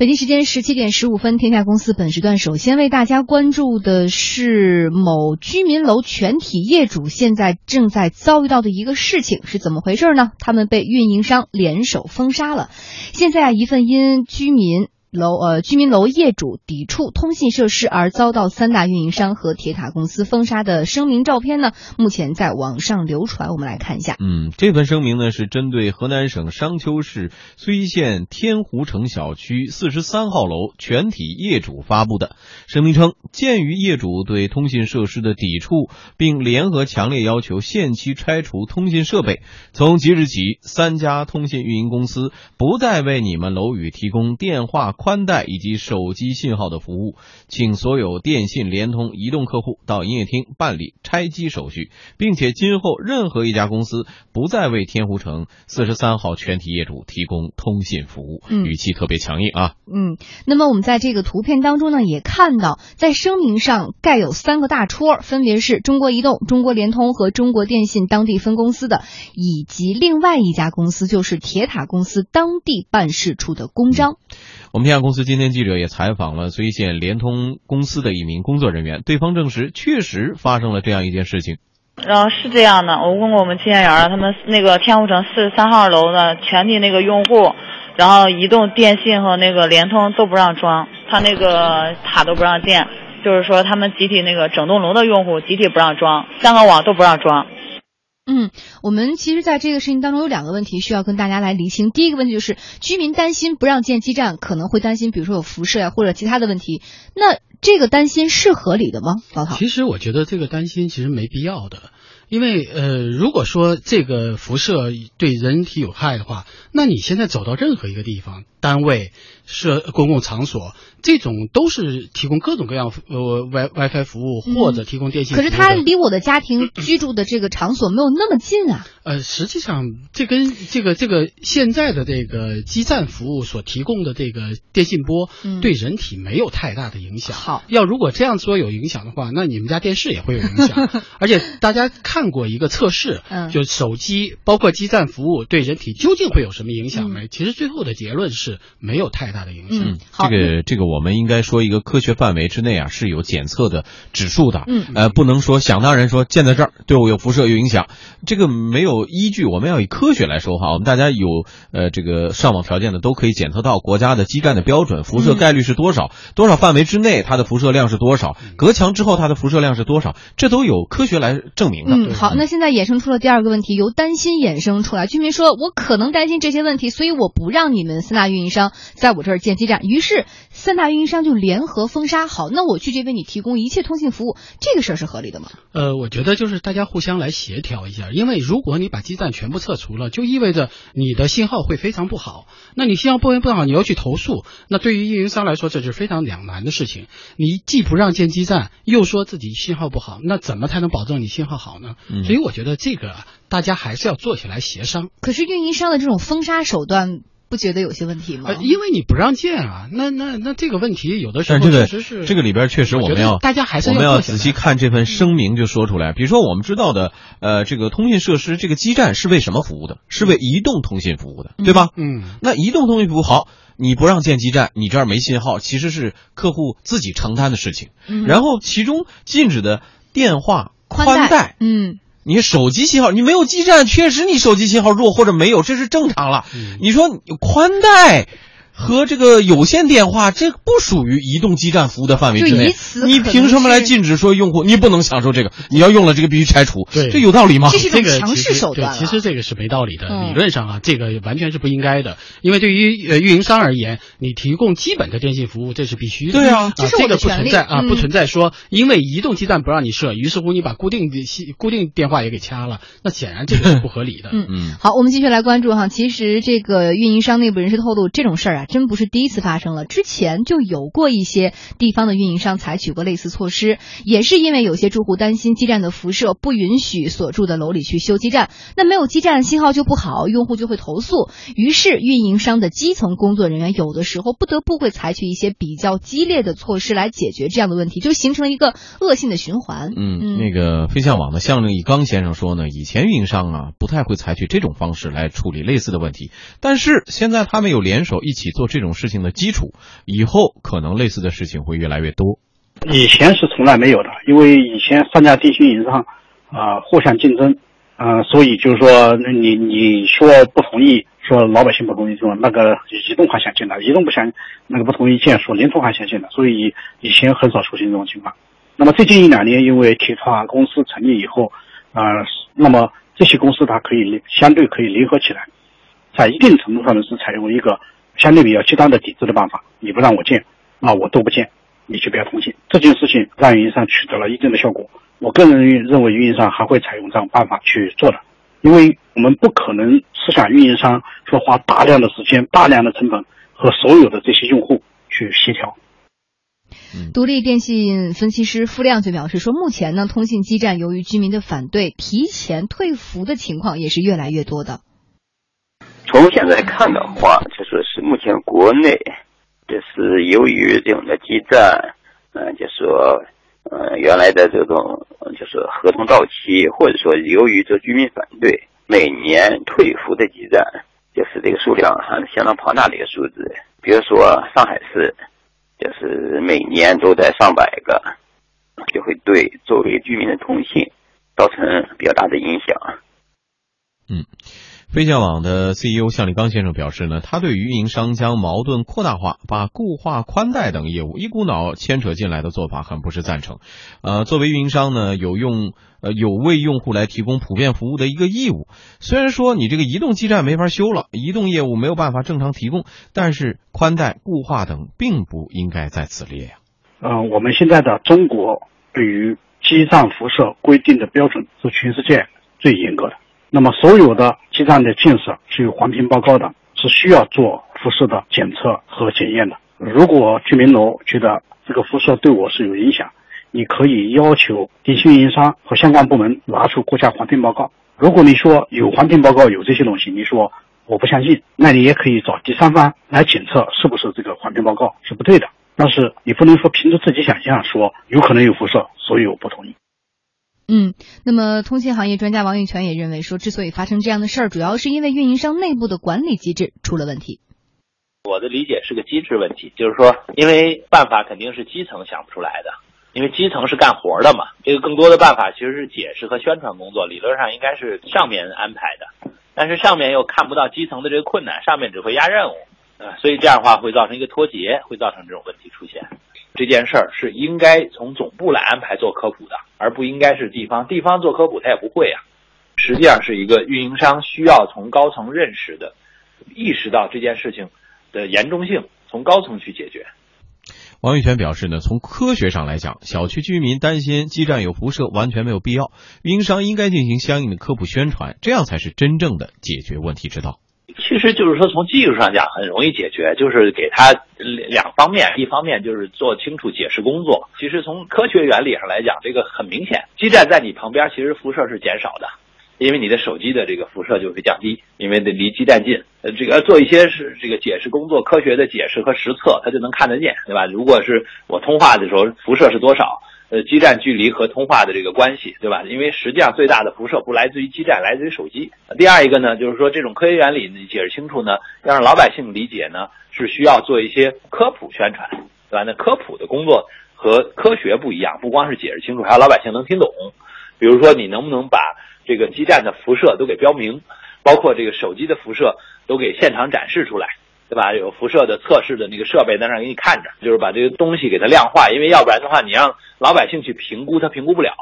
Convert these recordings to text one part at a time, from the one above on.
北京时间十七点十五分，天下公司本时段首先为大家关注的是某居民楼全体业主现在正在遭遇到的一个事情是怎么回事呢？他们被运营商联手封杀了。现在啊，一份因居民。楼呃，居民楼业主抵触通信设施而遭到三大运营商和铁塔公司封杀的声明照片呢，目前在网上流传。我们来看一下。嗯，这份声明呢是针对河南省商丘市睢县天湖城小区四十三号楼全体业主发布的声明称，鉴于业主对通信设施的抵触，并联合强烈要求限期拆除通信设备，从即日起，三家通信运营公司不再为你们楼宇提供电话。宽带以及手机信号的服务，请所有电信、联通、移动客户到营业厅办理拆机手续，并且今后任何一家公司不再为天湖城四十三号全体业主提供通信服务。嗯，语气特别强硬啊。嗯，那么我们在这个图片当中呢，也看到在声明上盖有三个大戳，分别是中国移动、中国联通和中国电信当地分公司的，以及另外一家公司就是铁塔公司当地办事处的公章。我们天下公司今天记者也采访了睢县联通公司的一名工作人员，对方证实确实发生了这样一件事情。然后是这样的，我问过我们清洁员了，他们那个天湖城四十三号楼的全体那个用户，然后移动、电信和那个联通都不让装，他那个塔都不让建，就是说他们集体那个整栋楼的用户集体不让装，三个网都不让装。嗯，我们其实在这个事情当中有两个问题需要跟大家来厘清。第一个问题就是居民担心不让建基站，可能会担心，比如说有辐射呀或者其他的问题。那这个担心是合理的吗？老陶，其实我觉得这个担心其实没必要的，因为呃，如果说这个辐射对人体有害的话，那你现在走到任何一个地方、单位、设公共场所。这种都是提供各种各样呃 Wi WiFi 服务或者提供电信。可是它离我的家庭居住的这个场所没有那么近啊。呃，实际上这跟这个这个现在的这个基站服务所提供的这个电信波对人体没有太大的影响。好，要如果这样说有影响的话，那你们家电视也会有影响。而且大家看过一个测试，就手机包括基站服务对人体究竟会有什么影响没？其实最后的结论是没有太大的影响。好，这个这个。我们应该说一个科学范围之内啊是有检测的指数的，嗯，呃，不能说想当然说建在这儿对我有辐射有影响，这个没有依据。我们要以科学来说话。我们大家有呃这个上网条件的都可以检测到国家的基站的标准辐射概率是多少，多少范围之内它的辐射量是多少，隔墙之后它的辐射量是多少，这都有科学来证明的。嗯，好，那现在衍生出了第二个问题，由担心衍生出来，居民说我可能担心这些问题，所以我不让你们三大运营商在我这儿建基站，于是三大运营商就联。合封杀好，那我拒绝为你提供一切通信服务，这个事儿是合理的吗？呃，我觉得就是大家互相来协调一下，因为如果你把基站全部撤除了，就意味着你的信号会非常不好。那你信号不不好，你要去投诉，那对于运营商来说，这是非常两难的事情。你既不让建基站，又说自己信号不好，那怎么才能保证你信号好呢？所以我觉得这个大家还是要做起来协商。可是运营商的这种封杀手段。不觉得有些问题吗？因为你不让建啊，那那那这个问题有的时候确实是这个里边确实我们要大家还是我们要仔细看这份声明就说出来。比如说我们知道的，呃，这个通信设施这个基站是为什么服务的？是为移动通信服务的，对吧？嗯，那移动通信服务好，你不让建基站，你这儿没信号，其实是客户自己承担的事情。然后其中禁止的电话宽带，嗯。你手机信号，你没有基站，确实你手机信号弱或者没有，这是正常了。你说宽带。和这个有线电话，这不属于移动基站服务的范围之内。你凭什么来禁止说用户你不能享受这个？你要用了这个必须拆除，对，这有道理吗？这是一种强势手段。其实这个是没道理的，理论上啊，这个完全是不应该的。因为对于呃运营商而言，你提供基本的电信服务，这是必须的。对啊，这个不存在啊，不存在说因为移动基站不让你设，于是乎你把固定的固定电话也给掐了，那显然这个是不合理的。嗯嗯。好，我们继续来关注哈。其实这个运营商内部人士透露，这种事儿啊，真不是第一次发。生了之前就有过一些地方的运营商采取过类似措施，也是因为有些住户担心基站的辐射，不允许所住的楼里去修基站。那没有基站信号就不好，用户就会投诉。于是运营商的基层工作人员有的时候。不得不会采取一些比较激烈的措施来解决这样的问题，就形成了一个恶性的循环。嗯，那个飞象网的向正义刚先生说呢，以前运营商啊不太会采取这种方式来处理类似的问题，但是现在他们有联手一起做做这种事情的基础，以后可能类似的事情会越来越多。以前是从来没有的，因为以前三家电信运营商啊互相竞争，呃，所以就是说你你说不同意，说老百姓不同意，说那个移动还想进来，移动不想那个不同意见，说联通还想进来，所以以前很少出现这种情况。那么最近一两年，因为铁塔公司成立以后，啊，那么这些公司它可以相对可以联合起来，在一定程度上呢是采用一个相对比较极端的抵制的办法，你不让我建，那我都不建。你就不要通信这件事情，让运营商取得了一定的效果。我个人认为，运营商还会采用这种办法去做的，因为我们不可能是想运营商说花大量的时间、大量的成本和所有的这些用户去协调。独立电信分析师付亮就表示说，目前呢，通信基站由于居民的反对，提前退服的情况也是越来越多的。从现在看的话，就说是目前国内。就是由于这种的基站，嗯，就说，嗯，原来的这种就是合同到期，或者说由于这居民反对，每年退服的基站，就是这个数量还是相当庞大的一个数字。比如说上海市，就是每年都在上百个，就会对作为居民的通信造成比较大的影响。嗯。飞象网的 CEO 向立刚先生表示呢，他对于运营商将矛盾扩大化，把固话、宽带等业务一股脑牵扯进来的做法很不是赞成。呃，作为运营商呢，有用呃有为用户来提供普遍服务的一个义务。虽然说你这个移动基站没法修了，移动业务没有办法正常提供，但是宽带、固话等并不应该在此列呀。嗯，我们现在的中国对于基站辐射规定的标准是全世界最严格的。那么，所有的基站的建设是有环评报告的，是需要做辐射的检测和检验的。如果居民楼觉得这个辐射对我是有影响，你可以要求电信运营商和相关部门拿出国家环评报告。如果你说有环评报告有这些东西，你说我不相信，那你也可以找第三方来检测是不是这个环评报告是不对的。但是你不能说凭着自己想象说有可能有辐射，所以我不同意。嗯，那么通信行业专家王玉泉也认为说，之所以发生这样的事儿，主要是因为运营商内部的管理机制出了问题。我的理解是个机制问题，就是说，因为办法肯定是基层想不出来的，因为基层是干活的嘛。这个更多的办法其实是解释和宣传工作，理论上应该是上面安排的，但是上面又看不到基层的这个困难，上面只会压任务，啊，所以这样的话会造成一个脱节，会造成这种问题出现。这件事儿是应该从总部来安排做科普的，而不应该是地方。地方做科普他也不会啊。实际上是一个运营商需要从高层认识的，意识到这件事情的严重性，从高层去解决。王玉泉表示呢，从科学上来讲，小区居民担心基站有辐射完全没有必要，运营商应该进行相应的科普宣传，这样才是真正的解决问题之道。其实就是说，从技术上讲很容易解决，就是给他两方面，一方面就是做清楚解释工作。其实从科学原理上来讲，这个很明显，基站在你旁边，其实辐射是减少的，因为你的手机的这个辐射就会降低，因为得离基站近。呃，这个做一些是这个解释工作，科学的解释和实测，它就能看得见，对吧？如果是我通话的时候，辐射是多少？呃，基站距离和通话的这个关系，对吧？因为实际上最大的辐射不来自于基站，来自于手机。第二一个呢，就是说这种科学原理你解释清楚呢，要让老百姓理解呢，是需要做一些科普宣传，对吧？那科普的工作和科学不一样，不光是解释清楚，还要老百姓能听懂。比如说，你能不能把这个基站的辐射都给标明，包括这个手机的辐射都给现场展示出来？对吧？有辐射的测试的那个设备在那儿给你看着，就是把这个东西给它量化，因为要不然的话，你让老百姓去评估，他评估不了。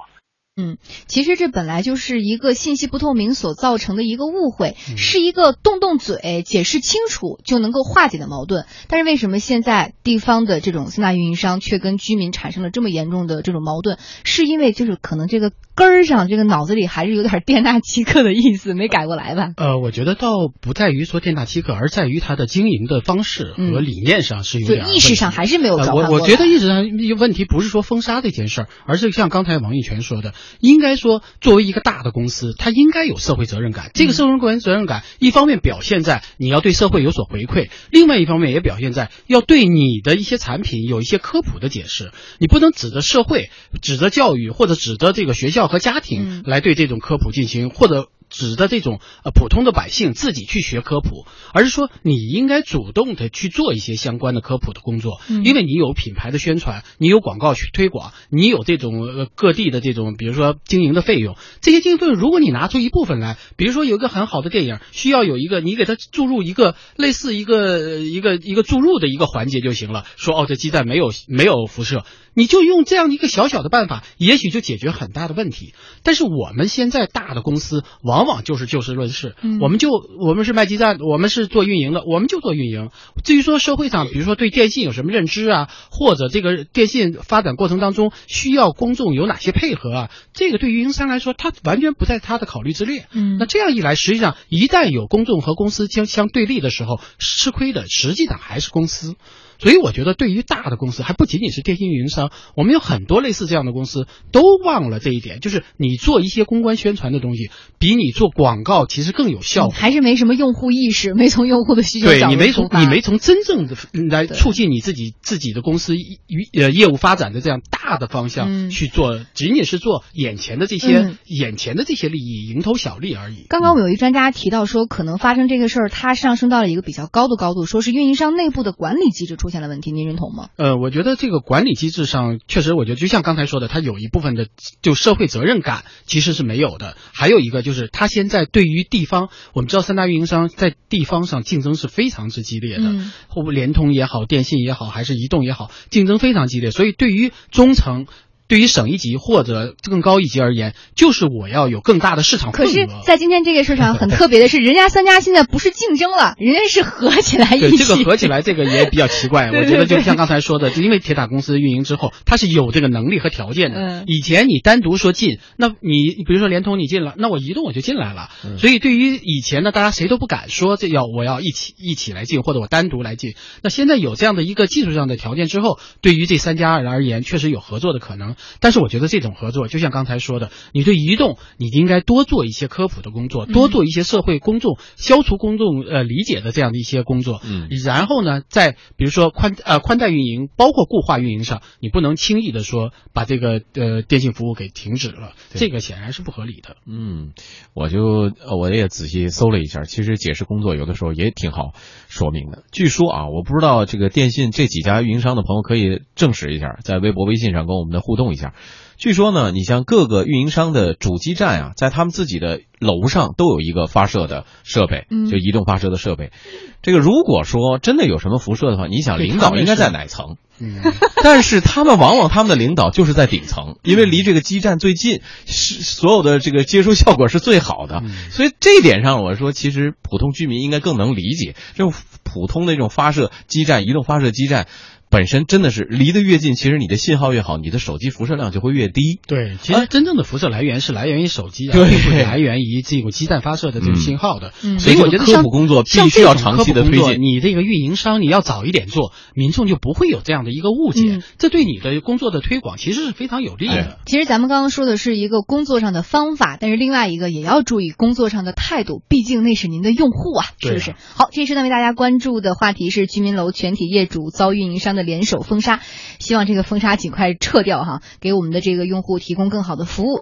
嗯，其实这本来就是一个信息不透明所造成的一个误会，是一个动动嘴解释清楚就能够化解的矛盾。但是为什么现在地方的这种三大运营商却跟居民产生了这么严重的这种矛盾？是因为就是可能这个根儿上这个脑子里还是有点店大欺客的意思，没改过来吧？呃，我觉得倒不在于说店大欺客，而在于他的经营的方式和理念上是有点、嗯、意识上还是没有我我觉得意识上问题不是说封杀这件事儿，而是像刚才王玉泉说的，应该说作为一个大的公司，它应该有社会责任感。这个社会责任感，一方面表现在你要对社会有所回馈，另外一方面也表现在要对你的一些产品有一些科普的解释。你不能指着社会、指着教育或者指着这个学校和家庭来对这种科普进行，或者。指的这种呃普通的百姓自己去学科普，而是说你应该主动的去做一些相关的科普的工作，嗯、因为你有品牌的宣传，你有广告去推广，你有这种呃各地的这种比如说经营的费用，这些经营费用如果你拿出一部分来，比如说有一个很好的电影，需要有一个你给它注入一个类似一个一个一个注入的一个环节就行了，说哦这鸡蛋没有没有辐射。你就用这样一个小小的办法，也许就解决很大的问题。但是我们现在大的公司往往就是就事论事，嗯、我们就我们是卖基站，我们是做运营的，我们就做运营。至于说社会上，比如说对电信有什么认知啊，或者这个电信发展过程当中需要公众有哪些配合啊，这个对运营商来说，他完全不在他的考虑之列。嗯，那这样一来，实际上一旦有公众和公司相相对立的时候，吃亏的实际上还是公司。所以我觉得，对于大的公司，还不仅仅是电信运营商，我们有很多类似这样的公司都忘了这一点，就是你做一些公关宣传的东西，比你做广告其实更有效果。还是没什么用户意识，没从用户的需求对你没从你没从真正的来促进你自己自己的公司与呃业务发展的这样大的方向去做，嗯、仅仅是做眼前的这些、嗯、眼前的这些利益，蝇头小利而已。刚刚我们有一专家提到说，可能发生这个事儿，它上升到了一个比较高的高度，说是运营商内部的管理机制出。出现了问题，您认同吗？呃，我觉得这个管理机制上，确实，我觉得就像刚才说的，它有一部分的就社会责任感其实是没有的。还有一个就是，它现在对于地方，我们知道三大运营商在地方上竞争是非常之激烈的，嗯、或联通也好，电信也好，还是移动也好，竞争非常激烈。所以对于中层。对于省一级或者更高一级而言，就是我要有更大的市场份额。可是，在今天这个市场很特别的是，人家三家现在不是竞争了，人家是合起来一起。对这个合起来，这个也比较奇怪。对对对我觉得就像刚才说的，就因为铁塔公司运营之后，它是有这个能力和条件的。嗯、以前你单独说进，那你比如说联通你进了，那我移动我就进来了。嗯、所以对于以前呢，大家谁都不敢说这要我要一起一起来进，或者我单独来进。那现在有这样的一个技术上的条件之后，对于这三家而言，确实有合作的可能。但是我觉得这。种合作，就像刚才说的，你对移动，你应该多做一些科普的工作，多做一些社会公众、消除公众呃理解的这样的一些工作。嗯，然后呢，在比如说宽呃宽带运营，包括固话运营上，你不能轻易的说把这个呃电信服务给停止了，这个显然是不合理的。嗯，我就我也仔细搜了一下，其实解释工作有的时候也挺好说明的。据说啊，我不知道这个电信这几家运营商的朋友可以证实一下，在微博、微信上跟我们的互动一下。据说呢，你像各个运营商的主基站啊，在他们自己的楼上都有一个发射的设备，嗯就移动发射的设备。这个如果说真的有什么辐射的话，你想领导应该在哪层？嗯，但是他们往往他们的领导就是在顶层，因为离这个基站最近，是所有的这个接收效果是最好的。所以这一点上，我说其实普通居民应该更能理解，这种普通的这种发射基站、移动发射基站。本身真的是离得越近，其实你的信号越好，你的手机辐射量就会越低。对，其实真正的辐射来源是来源于手机啊，对并不是来源于这个基站发射的这个信号的。嗯所以我觉得科普工作必须要长期的推进。你这个运营商你要早一点做，民众就不会有这样的一个误解，嗯这对你的工作的推广其实是非常有利的。其实咱们刚刚说的是一个工作上的方法，但是另外一个也要注意工作上的态度，毕竟那是您的用户啊，是不是？啊好，这时呢为大家关注的话题是居民楼全体业主遭运营商的联手封杀。希望这个封杀尽快撤掉哈，给我们的这个用户提供更好的服务。